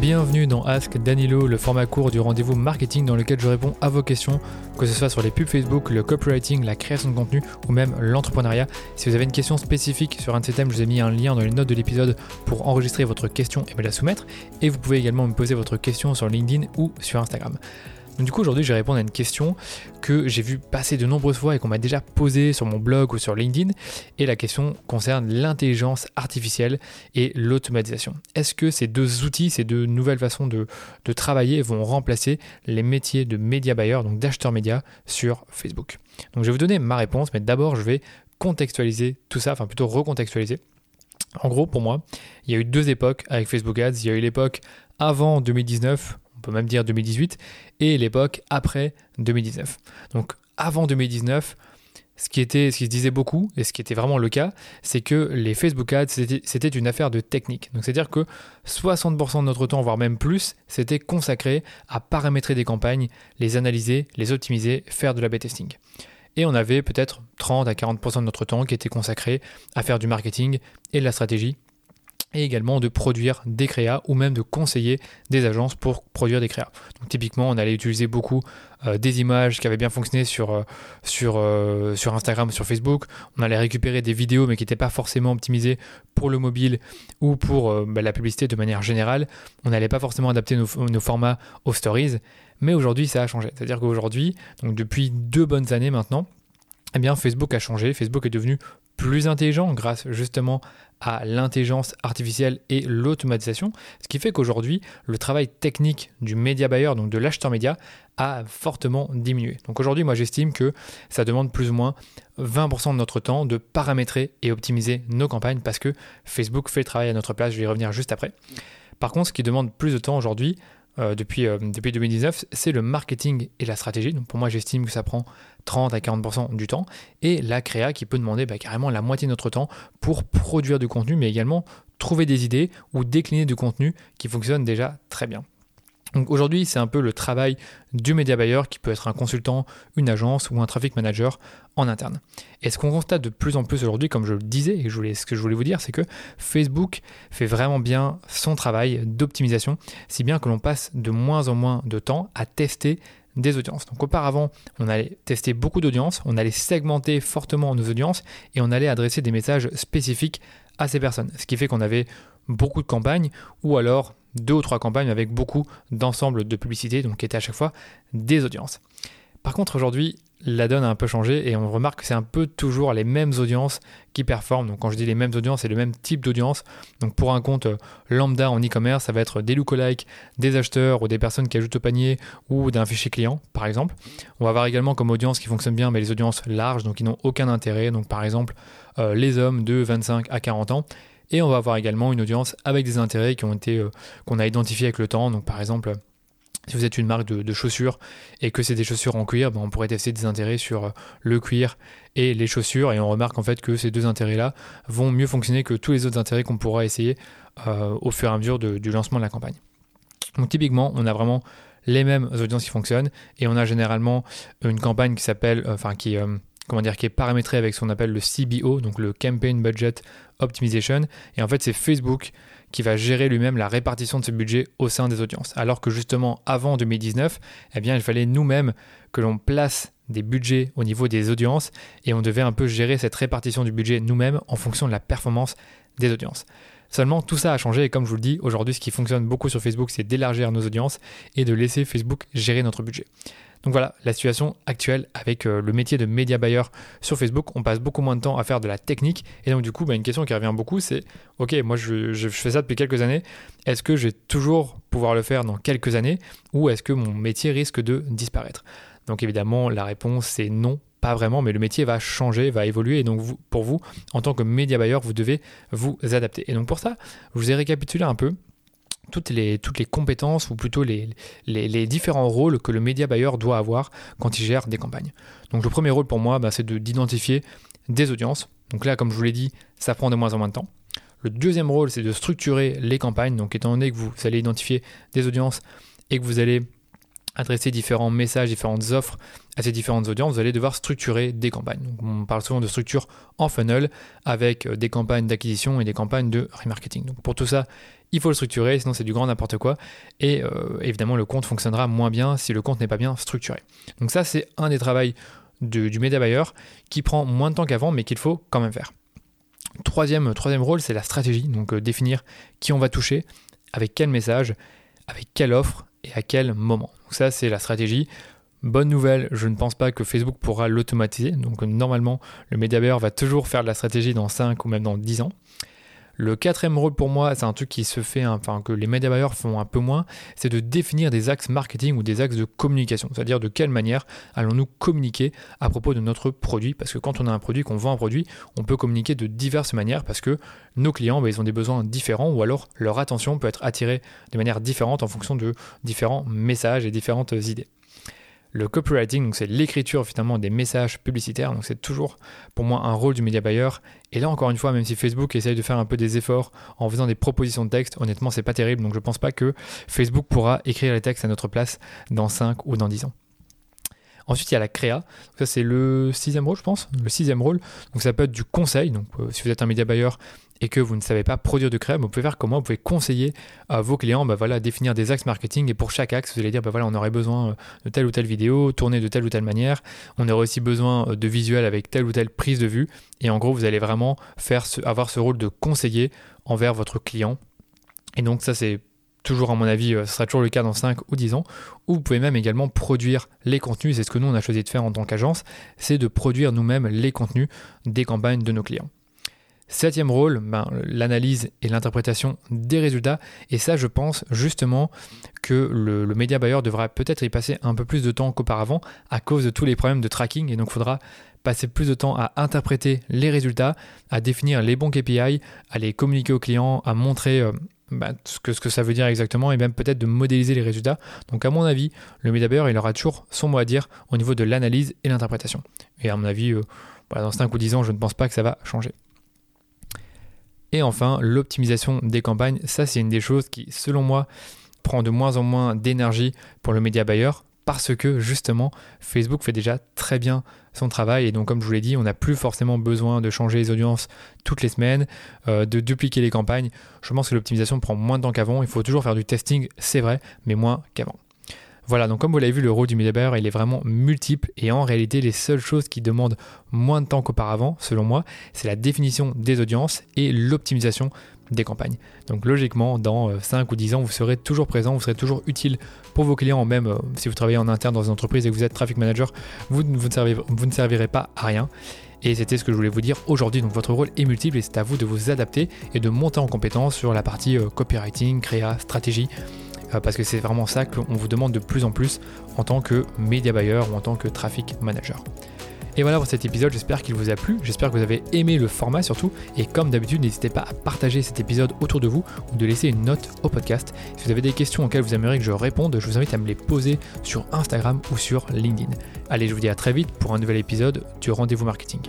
Bienvenue dans Ask Danilo, le format court du rendez-vous marketing dans lequel je réponds à vos questions, que ce soit sur les pubs Facebook, le copywriting, la création de contenu ou même l'entrepreneuriat. Si vous avez une question spécifique sur un de ces thèmes, je vous ai mis un lien dans les notes de l'épisode pour enregistrer votre question et me la soumettre. Et vous pouvez également me poser votre question sur LinkedIn ou sur Instagram du coup aujourd'hui je vais répondre à une question que j'ai vu passer de nombreuses fois et qu'on m'a déjà posée sur mon blog ou sur LinkedIn. Et la question concerne l'intelligence artificielle et l'automatisation. Est-ce que ces deux outils, ces deux nouvelles façons de, travailler vont remplacer les métiers de média buyer, donc d'acheteur média sur Facebook? Donc je vais vous donner ma réponse, mais d'abord je vais contextualiser tout ça, enfin plutôt recontextualiser. En gros, pour moi, il y a eu deux époques avec Facebook Ads. Il y a eu l'époque avant 2019, on peut même dire 2018, et l'époque après 2019. Donc avant 2019, ce qui, était, ce qui se disait beaucoup, et ce qui était vraiment le cas, c'est que les Facebook Ads, c'était une affaire de technique. Donc c'est-à-dire que 60% de notre temps, voire même plus, c'était consacré à paramétrer des campagnes, les analyser, les optimiser, faire de la B-testing. Et on avait peut-être 30 à 40% de notre temps qui était consacré à faire du marketing et de la stratégie et également de produire des créas ou même de conseiller des agences pour produire des créas. Donc typiquement, on allait utiliser beaucoup euh, des images qui avaient bien fonctionné sur, euh, sur, euh, sur Instagram, sur Facebook. On allait récupérer des vidéos mais qui n'étaient pas forcément optimisées pour le mobile ou pour bah, la publicité de manière générale. On n'allait pas forcément adapter nos, nos formats aux stories. Mais aujourd'hui, ça a changé. C'est-à-dire qu'aujourd'hui, donc depuis deux bonnes années maintenant, eh bien, Facebook a changé. Facebook est devenu plus intelligent grâce justement à l'intelligence artificielle et l'automatisation, ce qui fait qu'aujourd'hui, le travail technique du média buyer, donc de l'acheteur média, a fortement diminué. Donc aujourd'hui, moi j'estime que ça demande plus ou moins 20% de notre temps de paramétrer et optimiser nos campagnes parce que Facebook fait le travail à notre place, je vais y revenir juste après. Par contre, ce qui demande plus de temps aujourd'hui, euh, depuis, euh, depuis 2019, c'est le marketing et la stratégie. Donc pour moi, j'estime que ça prend 30 à 40% du temps. Et la créa qui peut demander bah, carrément la moitié de notre temps pour produire du contenu, mais également trouver des idées ou décliner du contenu qui fonctionne déjà très bien. Donc aujourd'hui, c'est un peu le travail du média buyer qui peut être un consultant, une agence ou un traffic manager en interne. Et ce qu'on constate de plus en plus aujourd'hui, comme je le disais, et ce que je voulais vous dire, c'est que Facebook fait vraiment bien son travail d'optimisation, si bien que l'on passe de moins en moins de temps à tester des audiences. Donc auparavant, on allait tester beaucoup d'audiences, on allait segmenter fortement nos audiences et on allait adresser des messages spécifiques à ces personnes. Ce qui fait qu'on avait beaucoup de campagnes ou alors deux ou trois campagnes avec beaucoup d'ensemble de publicités, donc qui étaient à chaque fois des audiences. Par contre, aujourd'hui, la donne a un peu changé et on remarque que c'est un peu toujours les mêmes audiences qui performent. Donc quand je dis les mêmes audiences, c'est le même type d'audience. Donc pour un compte euh, lambda en e-commerce, ça va être des lookalikes, des acheteurs ou des personnes qui ajoutent au panier ou d'un fichier client, par exemple. On va avoir également comme audience qui fonctionne bien, mais les audiences larges, donc qui n'ont aucun intérêt. Donc par exemple, euh, les hommes de 25 à 40 ans. Et on va avoir également une audience avec des intérêts qui ont été euh, qu'on a identifiés avec le temps. Donc par exemple, si vous êtes une marque de, chaussures et que c'est des chaussures en cuir, ben on pourrait tester des intérêts sur euh, le cuir et les chaussures et on remarque en fait que ces deux intérêts-là vont mieux fonctionner que tous les autres intérêts qu'on pourra essayer euh, au fur et à mesure du lancement de la campagne. Donc typiquement, on a vraiment les mêmes audiences qui fonctionnent et on a généralement une campagne qui s'appelle, enfin qui comment dire, qui est paramétré avec ce qu'on appelle le CBO, donc le Campaign Budget Optimization. Et en fait, c'est Facebook qui va gérer lui-même la répartition de ce budget au sein des audiences. Alors que justement, avant 2019, eh bien, il fallait nous-mêmes que l'on place des budgets au niveau des audiences et on devait un peu gérer cette répartition du budget nous-mêmes en fonction de la performance des audiences. Seulement, tout ça a changé et comme je vous le dis, aujourd'hui, ce qui fonctionne beaucoup sur Facebook, c'est d'élargir nos audiences et de laisser Facebook gérer notre budget. Donc voilà, la situation actuelle avec euh, le métier de média buyer sur Facebook, on passe beaucoup moins de temps à faire de la technique. Et donc du coup, bah, une question qui revient beaucoup, c'est, ok, moi je, fais ça depuis quelques années, est-ce que je vais toujours pouvoir le faire dans quelques années ou est-ce que mon métier risque de disparaître? Donc évidemment, la réponse c'est non, pas vraiment, mais le métier va changer, va évoluer. Et donc, pour vous, en tant que média buyer, vous devez vous adapter. Et donc, pour ça, je vous ai récapitulé un peu toutes les, compétences ou plutôt les, les, différents rôles que le média buyer doit avoir quand il gère des campagnes. Donc le premier rôle pour moi, bah, c'est d'identifier des audiences. Donc là, comme je vous l'ai dit, ça prend de moins en moins de temps. Le deuxième rôle, c'est de structurer les campagnes. Donc étant donné que vous allez identifier des audiences et que vous allez adresser différents messages, différentes offres à ces différentes audiences, vous allez devoir structurer des campagnes. on parle souvent de structure en funnel avec euh, des campagnes d'acquisition et des campagnes de remarketing. Donc pour tout ça, il faut le structurer, sinon c'est du grand n'importe quoi. Et euh, évidemment, le compte fonctionnera moins bien si le compte n'est pas bien structuré. Donc ça, c'est un des travaux du média buyer qui prend moins de temps qu'avant, mais qu'il faut quand même faire. Troisième, troisième rôle, c'est la stratégie. Donc euh, définir qui on va toucher, avec quel message, avec quelle offre et à quel moment. Donc ça, c'est la stratégie. Bonne nouvelle, je ne pense pas que Facebook pourra l'automatiser. Donc normalement, le média buyer va toujours faire de la stratégie dans 5 ou même dans 10 ans. Le quatrième rôle pour moi, c'est un truc qui se fait, enfin que les médias buyers font un peu moins, c'est de définir des axes marketing ou des axes de communication. C'est-à-dire de quelle manière allons-nous communiquer à propos de notre produit? Parce que quand on a un produit, qu'on vend un produit, on peut communiquer de diverses manières parce que nos clients, bah, ils ont des besoins différents ou alors leur attention peut être attirée de manière différente en fonction de différents messages et différentes idées. Le copywriting, donc c'est l'écriture finalement des messages publicitaires, donc c'est toujours pour moi un rôle du média buyer. Et là encore une fois, même si Facebook essaye de faire un peu des efforts en faisant des propositions de texte, honnêtement c'est pas terrible, donc je pense pas que Facebook pourra écrire les textes à notre place dans 5 ou dans 10 ans. Ensuite, il y a la créa. ça, c'est le sixième rôle, je pense. Le sixième rôle. Donc, ça peut être du conseil. Donc, euh, si vous êtes un média buyer et que vous ne savez pas produire de crème, vous pouvez faire comment Vous pouvez conseiller à vos clients, bah voilà, définir des axes marketing et pour chaque axe, vous allez dire, bah on aurait besoin euh, de telle ou telle vidéo, tourner de telle ou telle manière, on aurait aussi besoin euh, de visuels avec telle ou telle prise de vue, et en gros, vous allez vraiment faire avoir ce rôle de conseiller envers votre client. Et donc ça, c'est toujours à mon avis, euh, ce sera toujours le cas dans 5 ou 10 ans, ou vous pouvez même également produire les contenus, c'est ce que nous on a choisi de faire en tant qu'agence, c'est de produire nous-mêmes les contenus des campagnes de nos clients. Septième rôle, ben, l'analyse et l'interprétation des résultats. Et ça, je pense justement que le, le média buyer devra peut-être y passer un peu plus de temps qu'auparavant à cause de tous les problèmes de tracking. Et donc, il faudra passer plus de temps à interpréter les résultats, à définir les bons KPI, à les communiquer aux clients, à montrer euh, ben, ce, que, ça veut dire exactement et même peut-être de modéliser les résultats. Donc à mon avis, le média buyer, il aura toujours son mot à dire au niveau de l'analyse et l'interprétation. Et à mon avis, euh, dans 5 ou 10 ans, je ne pense pas que ça va changer. Et enfin, l'optimisation des campagnes, ça c'est une des choses qui, selon moi, prend de moins en moins d'énergie pour le média buyer parce que justement Facebook fait déjà très bien son travail et donc comme je vous l'ai dit on n'a plus forcément besoin de changer les audiences toutes les semaines, euh, de dupliquer les campagnes. Je pense que l'optimisation prend moins de temps qu'avant, il faut toujours faire du testing, c'est vrai, mais moins qu'avant. Voilà, donc comme vous l'avez vu, le rôle du media buyer, il est vraiment multiple et en réalité, les seules choses qui demandent moins de temps qu'auparavant, selon moi, c'est la définition des audiences et l'optimisation des campagnes. Donc logiquement, dans 5 euh, ou 10 ans, vous serez toujours présent, vous serez toujours utile pour vos clients, même euh, si vous travaillez en interne dans une entreprise et que vous êtes traffic manager, vous, ne, servirez, vous ne servirez pas à rien. Et c'était ce que je voulais vous dire aujourd'hui. Donc votre rôle est multiple et c'est à vous de vous adapter et de monter en compétence sur la partie euh, copywriting, créa, stratégie parce que c'est vraiment ça qu'on vous demande de plus en plus en tant que media buyer ou en tant que traffic manager. Et voilà pour cet épisode, j'espère qu'il vous a plu, j'espère que vous avez aimé le format surtout, et comme d'habitude, n'hésitez pas à partager cet épisode autour de vous ou de laisser une note au podcast. Si vous avez des questions auxquelles vous aimeriez que je réponde, je vous invite à me les poser sur Instagram ou sur LinkedIn. Allez, je vous dis à très vite pour un nouvel épisode du rendez-vous marketing.